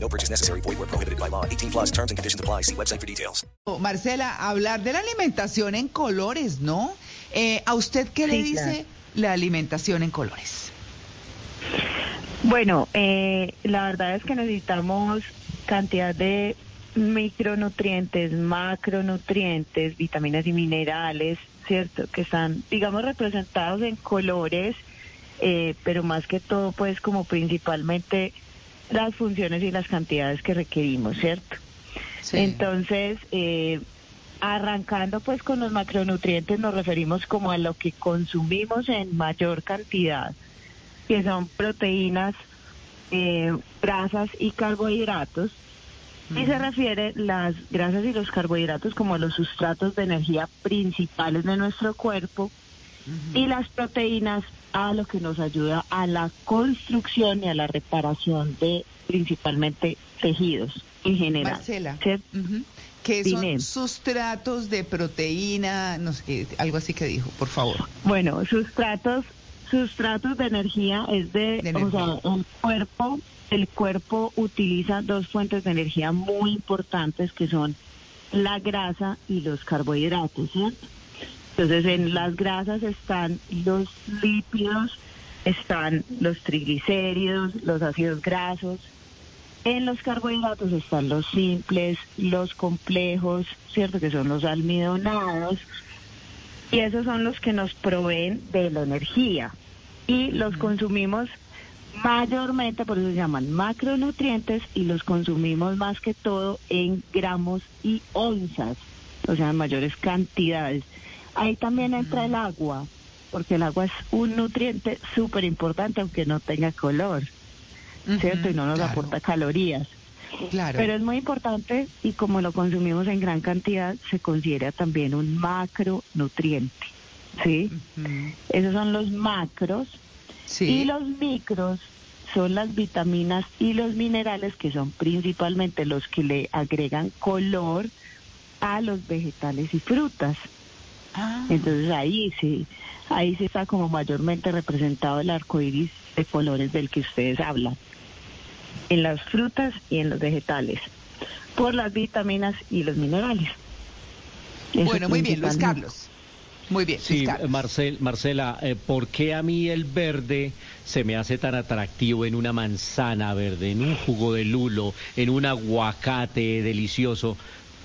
No purchase necessary. Void where prohibited by law. 18 plus terms and conditions apply. See website for details. Marcela, hablar de la alimentación en colores, ¿no? Eh, ¿A usted qué le Sí, dice la alimentación en colores? Bueno, eh, la verdad es que necesitamos cantidad de micronutrientes, macronutrientes, vitaminas y minerales, ¿cierto? Que están, digamos, representados en colores, eh, pero más que todo, pues, como principalmente las funciones y las cantidades que requerimos, ¿cierto? Entonces, eh, arrancando pues con los macronutrientes, nos referimos como a lo que consumimos en mayor cantidad, que son proteínas, eh, grasas y carbohidratos. Y se refiere las grasas y los carbohidratos como a los sustratos de energía principales de nuestro cuerpo y las proteínas a lo que nos ayuda a la construcción y a la reparación de principalmente tejidos en general. Marcela, que son sustratos de proteína, no sé, qué, algo así que dijo, por favor. Bueno, sustratos, sustratos de energía es de, De o sea, energía. el cuerpo, el cuerpo utiliza dos fuentes de energía muy importantes que son la grasa y los carbohidratos, ¿cierto? Entonces, en las grasas están los lípidos, están los triglicéridos, los ácidos grasos. En los carbohidratos están los simples, los complejos, ¿cierto? Que son los almidonados. Y esos son los que nos proveen de la energía. Y los consumimos mayormente, por eso se llaman macronutrientes, y los consumimos más que todo en gramos y onzas, o sea, en mayores cantidades. Ahí también entra el agua, porque el agua es un nutriente súper importante, aunque no tenga color, ¿cierto? Y no nos claro. aporta calorías. Claro. Pero es muy importante y como lo consumimos en gran cantidad, se considera también un macronutriente. ¿Sí? Esos son los macros. Sí. Y los micros son las vitaminas y los minerales que son principalmente los que le agregan color a los vegetales y frutas. Ah, Entonces ahí sí, ahí sí está como mayormente representado el arco iris de colores del que ustedes hablan. En las frutas y en los vegetales. Por las vitaminas y los minerales. Eso bueno, muy bien, Luis. Carlos. Muy bien, Sí. Marcel, Marcela, eh, ¿por qué a mí el verde se me hace tan atractivo en una manzana verde, en un jugo de lulo, en un aguacate delicioso,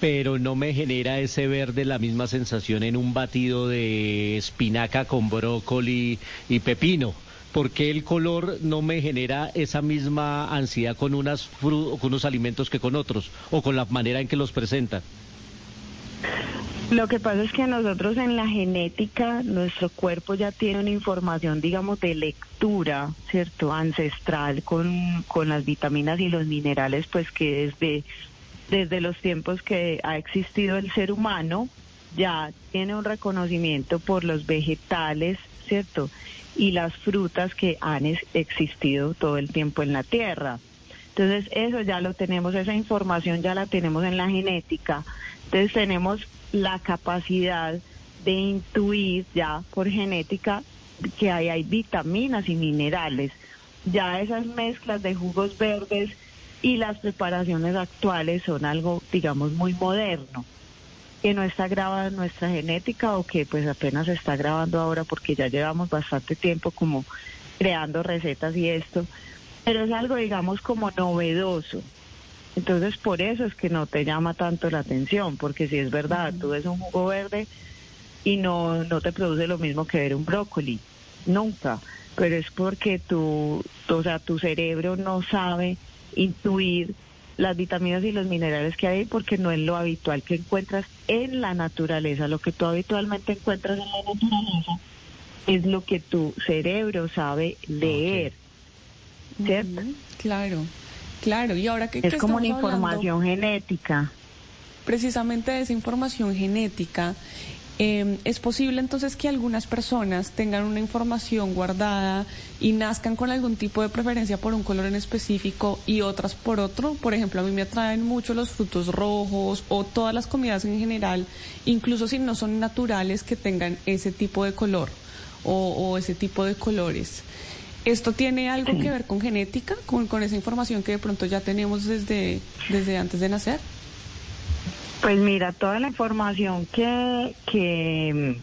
pero no me genera ese verde la misma sensación en un batido de espinaca con brócoli y pepino? ¿Por qué el color no me genera esa misma ansiedad con, unas con unos alimentos que con otros o con la manera en que los presentan? Lo que pasa es que nosotros en la genética, nuestro cuerpo ya tiene una información, digamos, de lectura, ¿cierto? Ancestral con, con las vitaminas y los minerales, pues que desde, desde los tiempos que ha existido el ser humano, ya tiene un reconocimiento por los vegetales, ¿cierto? Y las frutas que han existido todo el tiempo en la tierra. Entonces, eso ya lo tenemos, esa información ya la tenemos en la genética. Entonces, tenemos la capacidad de intuir ya por genética que hay vitaminas y minerales. Ya esas mezclas de jugos verdes y las preparaciones actuales son algo, digamos, muy moderno, que no está grabado en nuestra genética o que pues apenas se está grabando ahora porque ya llevamos bastante tiempo como creando recetas y esto, pero es algo, digamos, como novedoso. Entonces, por eso es que no te llama tanto la atención, porque si es verdad, tú ves un jugo verde y no, no te produce lo mismo que ver un brócoli, nunca. Pero es porque tu, o sea, tu cerebro no sabe intuir las vitaminas y los minerales que hay porque no es lo habitual que encuentras en la naturaleza. Lo que tú habitualmente encuentras en la naturaleza es lo que tu cerebro sabe leer. ¿Cierto? Claro, claro. Y ahora que Es como una información genética. precisamente de esa información genética, eh, ¿Es posible entonces que algunas personas tengan una información guardada y nazcan con algún tipo de preferencia por un color en específico y otras por otro? Por ejemplo, a mí me atraen mucho los frutos rojos o todas las comidas en general, incluso si no son naturales que tengan ese tipo de color o, o ese tipo de colores. ¿Esto tiene algo que ver con genética, con, con esa información que de pronto ya tenemos desde, desde antes de nacer? Pues mira, toda la información que, que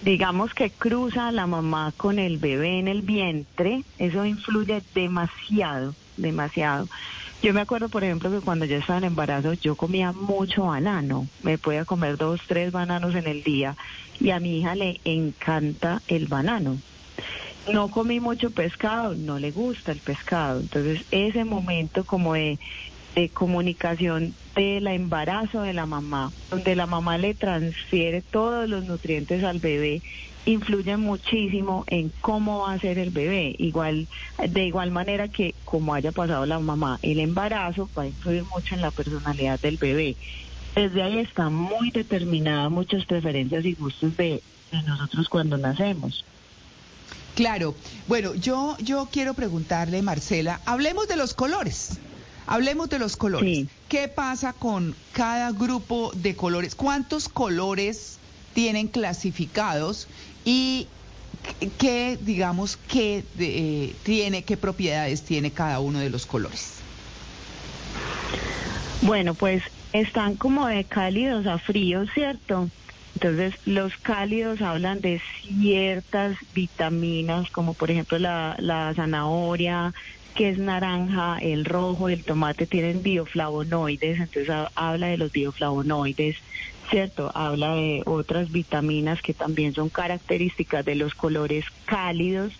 digamos que cruza la mamá con el bebé en el vientre, eso influye demasiado, demasiado. Yo me acuerdo, por ejemplo, que cuando yo estaba en embarazo, yo comía mucho banano. Me podía comer dos, tres bananos en el día. Y a mi hija le encanta el banano. No comí mucho pescado, no le gusta el pescado. Entonces, ese momento como de de comunicación del embarazo de la mamá, donde la mamá le transfiere todos los nutrientes al bebé, influye muchísimo en cómo va a ser el bebé. Igual, de igual manera que como haya pasado la mamá, el embarazo va a influir mucho en la personalidad del bebé. Desde ahí están muy determinadas muchas preferencias y gustos de, de nosotros cuando nacemos. Claro. Bueno, yo, yo quiero preguntarle, Marcela, hablemos de los colores. Hablemos de los colores. Sí. ¿Qué pasa con cada grupo de colores? ¿Cuántos colores tienen clasificados y qué, digamos, qué eh, tiene, qué propiedades tiene cada uno de los colores? Bueno, pues están como de cálidos a fríos, ¿cierto? Entonces, los cálidos hablan de ciertas vitaminas, como por ejemplo la, la zanahoria, que es naranja, el rojo, el tomate tienen bioflavonoides, entonces ha- habla de los bioflavonoides, ¿cierto? Habla de otras vitaminas que también son características de los colores cálidos.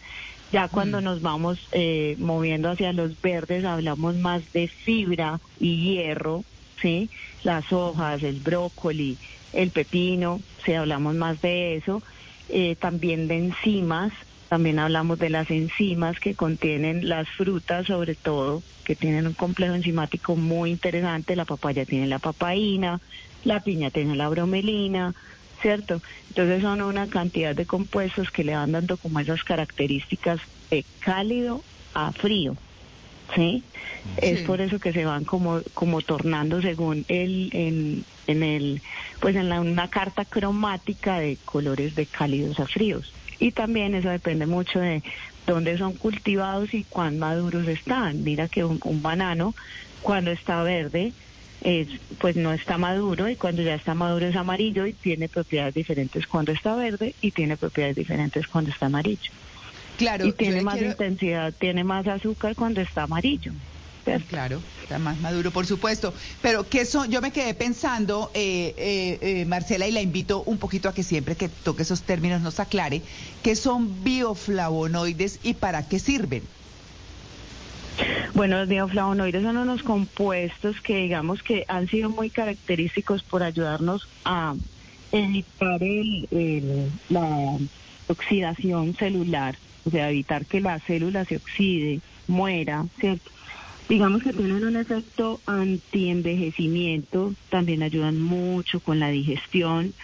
Ya cuando nos vamos eh, moviendo hacia los verdes hablamos más de fibra y hierro, ¿sí? Las hojas, el brócoli, el pepino, sí, hablamos más de eso. Eh, también de enzimas, también hablamos de las enzimas que contienen las frutas, sobre todo, que tienen un complejo enzimático muy interesante. La papaya tiene la papaína, la piña tiene la bromelina, ¿cierto? Entonces son una cantidad de compuestos que le van dando como esas características de cálido a frío. ¿Sí? Es por eso que se van como, como tornando según el, en, en el, pues en la, una carta cromática de colores de cálidos a fríos. Y también eso depende mucho de dónde son cultivados y cuán maduros están. Mira que un, un banano, cuando está verde, es, pues no está maduro y cuando ya está maduro es amarillo y tiene propiedades diferentes cuando está verde y tiene propiedades diferentes cuando está amarillo. Claro, y tiene más quiero- intensidad, tiene más azúcar cuando está amarillo. ¿Cierto? Claro, está más maduro, por supuesto. Pero ¿qué son? Yo me quedé pensando, eh, eh, eh, Marcela, y la invito un poquito a que siempre que toque esos términos nos aclare, ¿qué son bioflavonoides y para qué sirven? Bueno, los bioflavonoides son unos compuestos que digamos que han sido muy característicos por ayudarnos a evitar el, el- la oxidación celular, o sea, evitar que la célula se oxide, muera, ¿cierto? Digamos que tienen un efecto antienvejecimiento, también ayudan mucho con la digestión.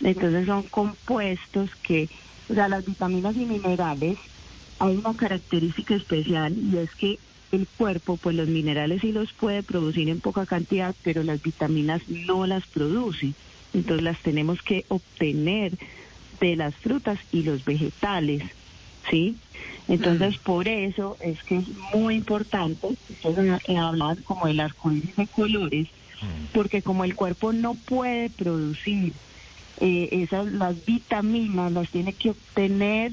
Entonces son compuestos que, o sea, las vitaminas y minerales, hay una característica especial y es que el cuerpo, pues los minerales sí los puede producir en poca cantidad, pero las vitaminas no las produce. Entonces las tenemos que obtener de las frutas y los vegetales, ¿sí? Entonces por eso es que es muy importante, eh, hablaban como del arcoíris de colores, porque como el cuerpo no puede producir eh, esas las vitaminas las tiene que obtener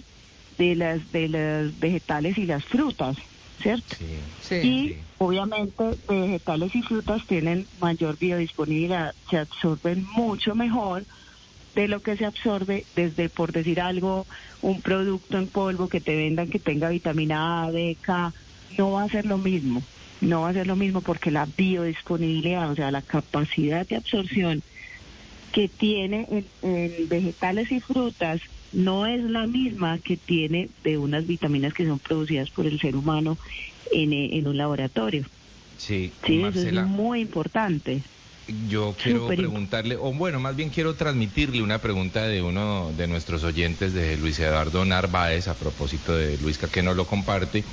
de las de los vegetales y las frutas, ¿cierto? Sí. Y obviamente vegetales y frutas tienen mayor biodisponibilidad, se absorben mucho mejor de lo que se absorbe desde, por decir algo, un producto en polvo que te vendan que tenga vitamina A, D, K, no va a ser lo mismo, no va a ser lo mismo porque la biodisponibilidad, o sea, la capacidad de absorción que tiene en, en vegetales y frutas no es la misma que tiene de unas vitaminas que son producidas por el ser humano en, en un laboratorio. Sí, Sí, eso es muy importante. Yo quiero preguntarle, o bueno, más bien quiero transmitirle una pregunta de uno de nuestros oyentes, de Luis Eduardo Narváez, a propósito de Luisca que nos lo comparte,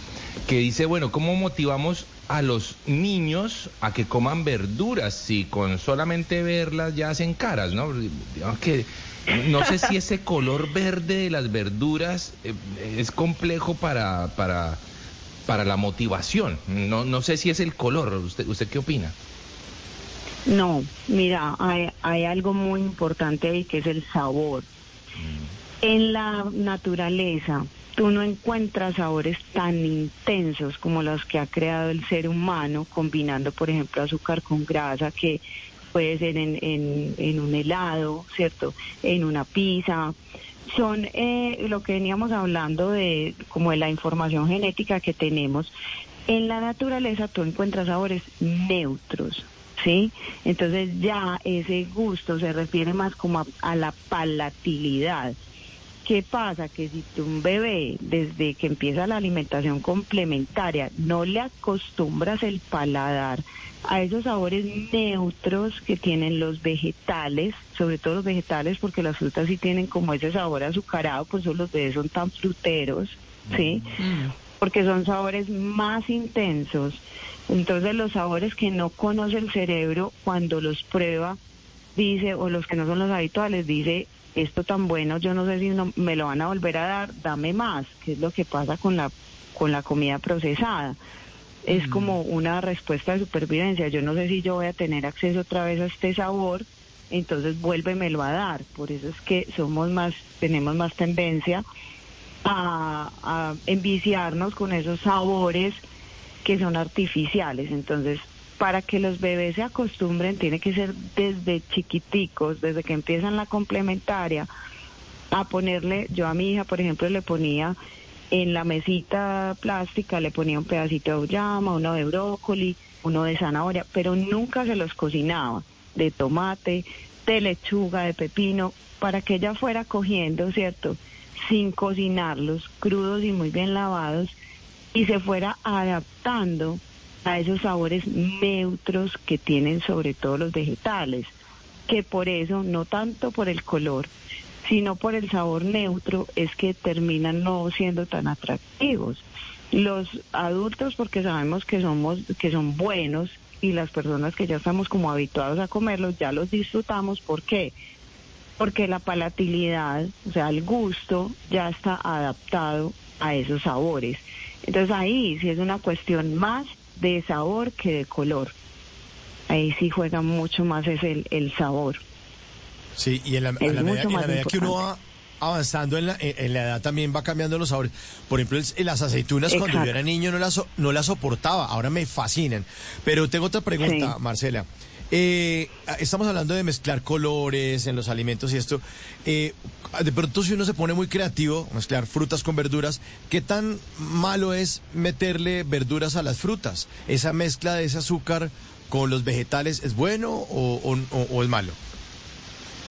que dice, bueno, ¿cómo motivamos a los niños a que coman verduras si con solamente verlas ya hacen caras, ¿no? Que no sé si ese color verde de las verduras eh, es complejo para, para, para la motivación. No, no sé si es el color. ¿Usted, usted qué opina? No, mira, hay, hay algo muy importante ahí que es el sabor. En la naturaleza, tú no encuentras sabores tan intensos como los que ha creado el ser humano, combinando, por ejemplo, azúcar con grasa, que puede ser en, en, en un helado, ¿cierto? En una pizza. Son eh, lo que veníamos hablando de como de la información genética que tenemos. En la naturaleza tú encuentras sabores neutros, ¿sí? Entonces ya ese gusto se refiere más como a, a la palatilidad. ¿Qué pasa? Que si tú un bebé, desde que empieza la alimentación complementaria, no le acostumbras el paladar a esos sabores neutros que tienen los vegetales, sobre todo los vegetales, porque las frutas sí tienen como ese sabor azucarado, por eso los bebés son tan fruteros, ¿sí? Porque son sabores más intensos. Entonces los sabores que no conoce el cerebro, cuando los prueba, dice, o los que no son los habituales, dice, esto tan bueno, yo no sé si no, me lo van a volver a dar, dame más, que es lo que pasa con la, con la comida procesada. Es como una respuesta de supervivencia. Yo no sé si yo voy a tener acceso otra vez a este sabor, entonces vuélvemelo a dar. Por eso es que somos más, tenemos más tendencia a, a enviciarnos con esos sabores que son artificiales. Entonces, para que los bebés se acostumbren, tiene que ser desde chiquiticos, desde que empiezan la complementaria, a ponerle, yo a mi hija, por ejemplo, le ponía en la mesita plástica, le ponía un pedacito de auyama, uno de brócoli, uno de zanahoria, pero nunca se los cocinaba, de tomate, de lechuga, de pepino, para que ella fuera cogiendo, ¿cierto? Sin cocinarlos, crudos y muy bien lavados, y se fuera adaptando a esos sabores neutros que tienen sobre todo los vegetales, que por eso, no tanto por el color, sino por el sabor neutro, es que terminan no siendo tan atractivos. Los adultos, porque sabemos que somos, que son buenos, y las personas que ya estamos como habituados a comerlos, ya los disfrutamos, ¿por qué? Porque la palatilidad, o sea, el gusto, ya está adaptado a esos sabores. Entonces ahí sí es una cuestión más de sabor que de color. Ahí sí juega mucho más es el, el sabor. Sí, y en la, en la medida, en la medida que uno va avanzando en la, en, la edad también va cambiando los sabores. Por ejemplo, el- las aceitunas cuando yo era niño no las, no las soportaba, ahora me fascinan. Pero tengo otra pregunta, Sí. Marcela. Eh, estamos hablando de mezclar colores en los alimentos y esto. Eh, de pronto si uno se pone muy creativo, mezclar frutas con verduras, ¿qué tan malo es meterle verduras a las frutas? ¿Esa mezcla de ese azúcar con los vegetales es bueno o- o es malo?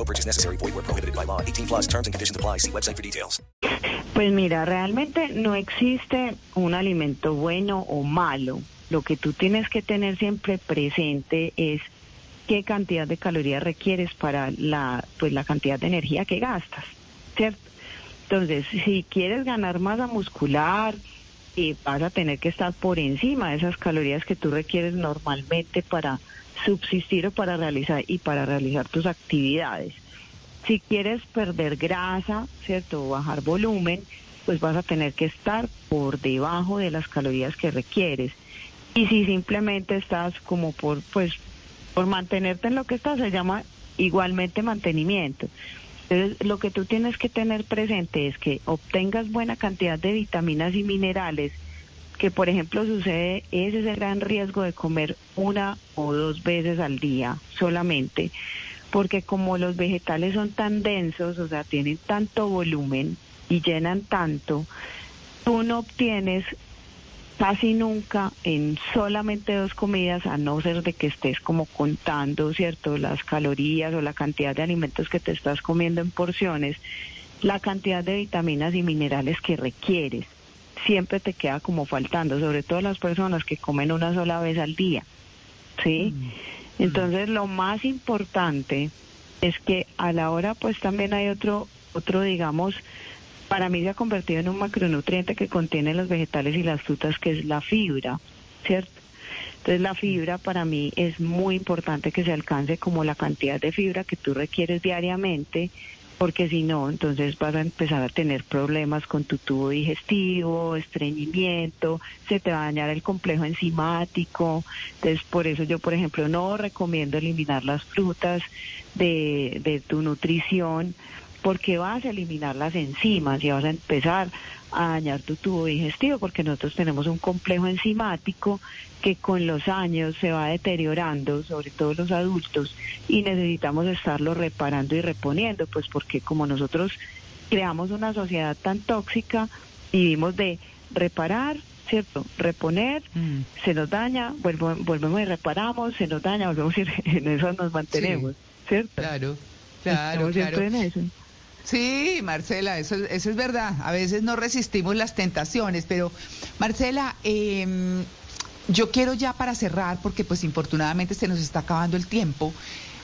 No purchase necessary. Void where prohibited by law. 18 plus terms and conditions apply. See website for details. Pues mira, realmente no existe un alimento bueno o malo. Lo que tú tienes que tener siempre presente es qué cantidad de calorías requieres para la, pues la cantidad de energía que gastas, ¿cierto? Entonces, si quieres ganar masa muscular, eh, vas a tener que estar por encima de esas calorías que tú requieres normalmente para subsistir o para realizar y para realizar tus actividades. Si quieres perder grasa, ¿cierto? O bajar volumen, pues vas a tener que estar por debajo de las calorías que requieres. Y si simplemente estás como por, pues, por mantenerte en lo que estás, se llama igualmente mantenimiento. Entonces, lo que tú tienes que tener presente es que obtengas buena cantidad de vitaminas y minerales, que por ejemplo sucede, ese es el gran riesgo de comer una o dos veces al día solamente, porque como los vegetales son tan densos, o sea, tienen tanto volumen y llenan tanto, tú no obtienes casi nunca en solamente dos comidas, a no ser de que estés como contando, ¿cierto?, las calorías o la cantidad de alimentos que te estás comiendo en porciones, la cantidad de vitaminas y minerales que requieres. Siempre te queda como faltando, sobre todo las personas que comen una sola vez al día. ¿Sí? Entonces, lo más importante es que a la hora, pues también hay otro, otro, digamos, para mí se ha convertido en un macronutriente que contiene los vegetales y las frutas, que es la fibra, ¿cierto? Entonces la fibra para mí es muy importante que se alcance como la cantidad de fibra que tú requieres diariamente, porque si no, entonces vas a empezar a tener problemas con tu tubo digestivo, estreñimiento, se te va a dañar el complejo enzimático. Entonces por eso yo, por ejemplo, no recomiendo eliminar las frutas de, de tu nutrición porque vas a eliminar las enzimas y vas a empezar a dañar tu tubo digestivo, porque nosotros tenemos un complejo enzimático que con los años se va deteriorando, sobre todo los adultos, y necesitamos estarlo reparando y reponiendo, pues porque como nosotros creamos una sociedad tan tóxica, vivimos de reparar, ¿cierto? Reponer, Mm. se nos daña, vuelvo- volvemos y reparamos, se nos daña, volvemos y en eso nos mantenemos, ¿cierto? Claro, claro, Estamos siempre claro. en eso. Sí, Marcela, eso, eso es verdad. A veces no resistimos las tentaciones, pero Marcela, eh, yo quiero ya para cerrar, porque pues infortunadamente se nos está acabando el tiempo,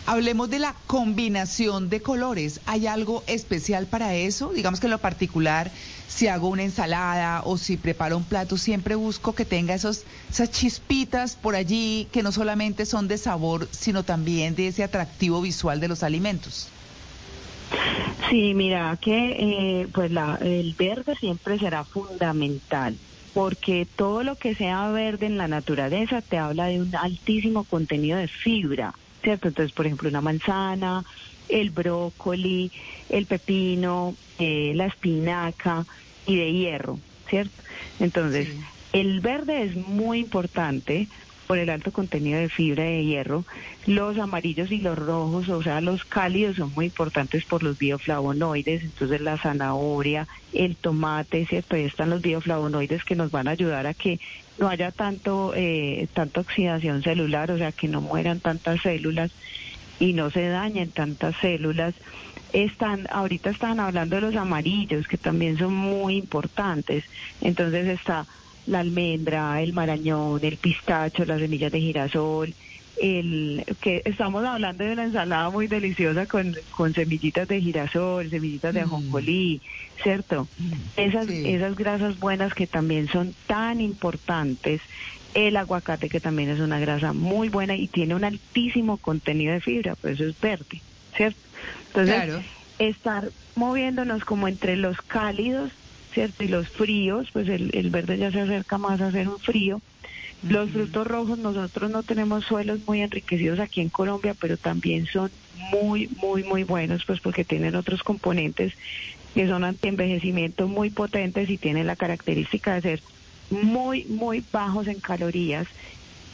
hablemos de la combinación de colores. ¿Hay algo especial para eso? Digamos que en lo particular, si hago una ensalada o si preparo un plato, siempre busco que tenga esos, esas chispitas por allí que no solamente son de sabor, sino también de ese atractivo visual de los alimentos. Sí, mira que eh, pues la, el verde siempre será fundamental porque todo lo que sea verde en la naturaleza te habla de un altísimo contenido de fibra, ¿cierto? Entonces, por ejemplo, una manzana, el brócoli, el pepino, eh, la espinaca y de hierro, ¿cierto? Entonces, Sí. el verde es muy importante por el alto contenido de fibra de hierro. Los amarillos y los rojos, o sea, los cálidos son muy importantes por los bioflavonoides, entonces la zanahoria, el tomate, ¿cierto? Ahí están los bioflavonoides que nos van a ayudar a que no haya tanto eh, tanta oxidación celular, o sea, que no mueran tantas células y no se dañen tantas células. Están, ahorita están hablando de los amarillos, que también son muy importantes. Entonces está la almendra, el marañón, el pistacho, las semillas de girasol, el que estamos hablando de una ensalada muy deliciosa con, con semillitas de girasol, semillitas de Mm. ajonjolí, ¿cierto? Esas, Sí. esas grasas buenas que también son tan importantes. El aguacate, que también es una grasa muy buena y tiene un altísimo contenido de fibra, por eso es verde, ¿cierto? Entonces, Claro. estar moviéndonos como entre los cálidos, ¿cierto? Y los fríos, pues el, el verde ya se acerca más a ser un frío. Los frutos rojos, nosotros no tenemos suelos muy enriquecidos aquí en Colombia, pero también son muy, muy, muy buenos, pues porque tienen otros componentes que son antienvejecimiento muy potentes y tienen la característica de ser muy, muy bajos en calorías,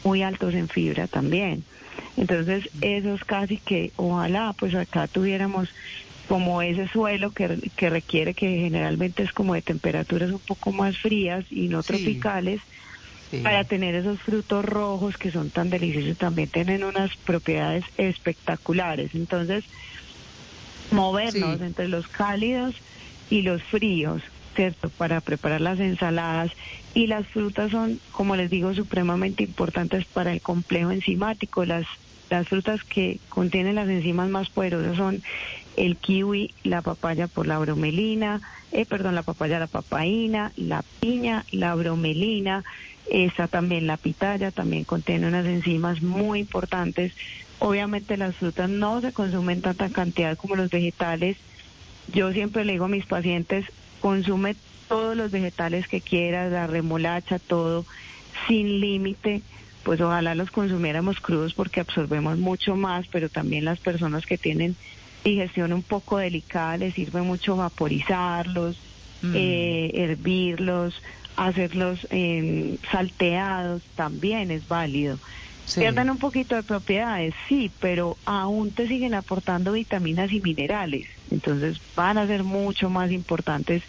muy altos en fibra también. Entonces, esos casi que ojalá pues acá tuviéramos como ese suelo que, que requiere que generalmente es como de temperaturas un poco más frías y no Sí. tropicales, Sí. para tener esos frutos rojos que son tan deliciosos, también tienen unas propiedades espectaculares. Entonces, movernos Sí. entre los cálidos y los fríos, ¿cierto? Para preparar las ensaladas. Y las frutas son, como les digo, supremamente importantes para el complejo enzimático. Las, las frutas que contienen las enzimas más poderosas son el kiwi, la papaya por la bromelina, eh, perdón, la papaya, la papaína, la piña, la bromelina, está también la pitaya, también contiene unas enzimas muy importantes. Obviamente las frutas no se consumen tanta cantidad como los vegetales. Yo siempre le digo a mis pacientes, consume todos los vegetales que quieras, la remolacha, todo, sin límite. Pues ojalá los consumiéramos crudos porque absorbemos mucho más, pero también las personas que tienen digestión un poco delicada les sirve mucho vaporizarlos, Mm. eh, hervirlos, hacerlos eh, salteados, también es válido. Sí. Pierden un poquito de propiedades, sí, pero aún te siguen aportando vitaminas y minerales. Entonces van a ser mucho más importantes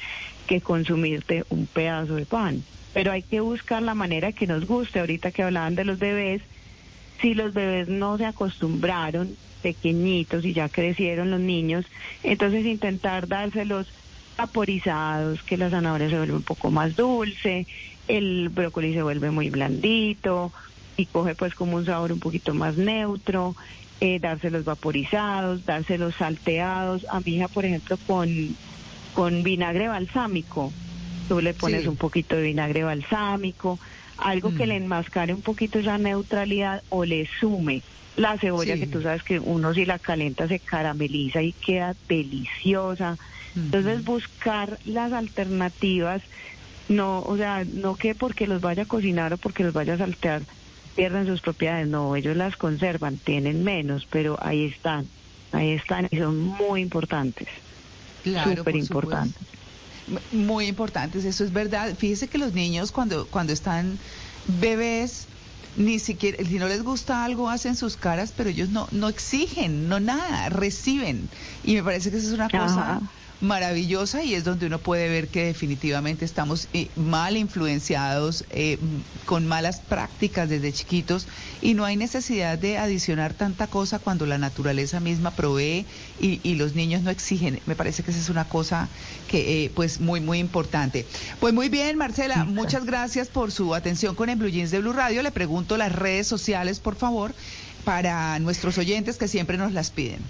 que consumirte un pedazo de pan. Pero hay que buscar la manera que nos guste. Ahorita que hablaban de los bebés, si los bebés no se acostumbraron, pequeñitos y ya crecieron los niños, entonces intentar dárselos vaporizados, que la zanahoria se vuelve un poco más dulce, el brócoli se vuelve muy blandito y coge pues como un sabor un poquito más neutro, eh, dárselos vaporizados, dárselos salteados. A mi hija, por ejemplo, con, con vinagre balsámico, tú le pones Sí. un poquito de vinagre balsámico, algo que Mm. le enmascare un poquito esa neutralidad o le sume. La cebolla Sí. que tú sabes que uno si la calienta se carameliza y queda deliciosa. Entonces buscar las alternativas, no, o sea, no que porque los vaya a cocinar o porque los vaya a saltear pierdan sus propiedades, no, ellos las conservan, tienen menos, pero ahí están, ahí están y son muy importantes, Claro, súper importantes. Muy importantes, eso es verdad. Fíjese que los niños cuando, cuando están bebés, ni siquiera, si no les gusta algo, hacen sus caras, pero ellos no, no exigen, no nada, reciben. Y me parece que eso es una cosa. Maravillosa y es donde uno puede ver que definitivamente estamos eh, mal influenciados, eh, con malas prácticas desde chiquitos y no hay necesidad de adicionar tanta cosa cuando la naturaleza misma provee y, y los niños no exigen. Me parece que esa es una cosa que eh, pues muy muy importante. Pues muy bien, Marcela, muchas gracias por su atención con el Blue Jeans de Blue Radio. Le pregunto las redes sociales, por favor, para nuestros oyentes que siempre nos las piden.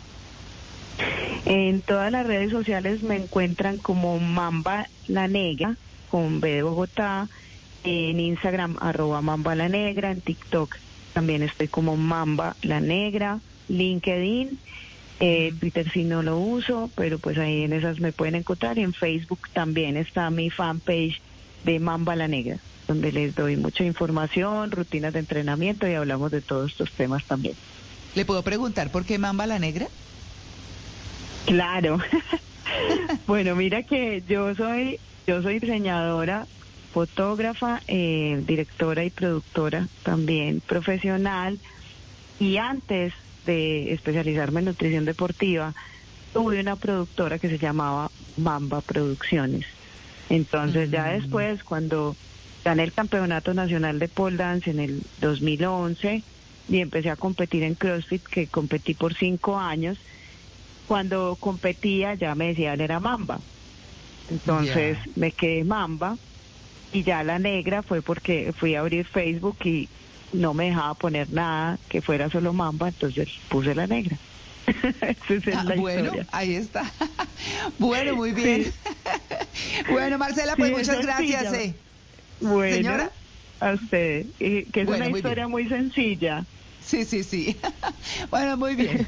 En todas las redes sociales me encuentran como Mamba la Negra, con B de Bogotá, en Instagram arroba Mamba la Negra, en TikTok también estoy como Mamba la Negra, LinkedIn, eh, Twitter sí no lo uso, pero pues ahí en esas me pueden encontrar, y en Facebook también está mi fanpage de Mamba la Negra, donde les doy mucha información, rutinas de entrenamiento y hablamos de todos estos temas también. ¿Le puedo preguntar por qué Mamba la Negra? Claro. bueno, mira que yo soy, yo soy diseñadora, fotógrafa, eh, directora y productora también profesional. Y antes de especializarme en nutrición deportiva, tuve una productora que se llamaba Mamba Producciones. Entonces ya después, cuando gané el campeonato nacional de pole dance en el 2011 y empecé a competir en CrossFit, que competí por cinco años, cuando competía ya me decían era Mamba. Entonces me quedé Mamba y ya la negra fue porque fui a abrir Facebook y no me dejaba poner nada que fuera solo Mamba, entonces puse la negra. Es Ah, la bueno, historia. ahí está. bueno, muy bien. bueno, Marcela, pues Sí, muchas gracias. eh. Bueno, Señora. a usted, y que es Bueno, una muy historia muy sencilla. Sí, sí, sí. bueno, muy bien.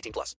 18 plus.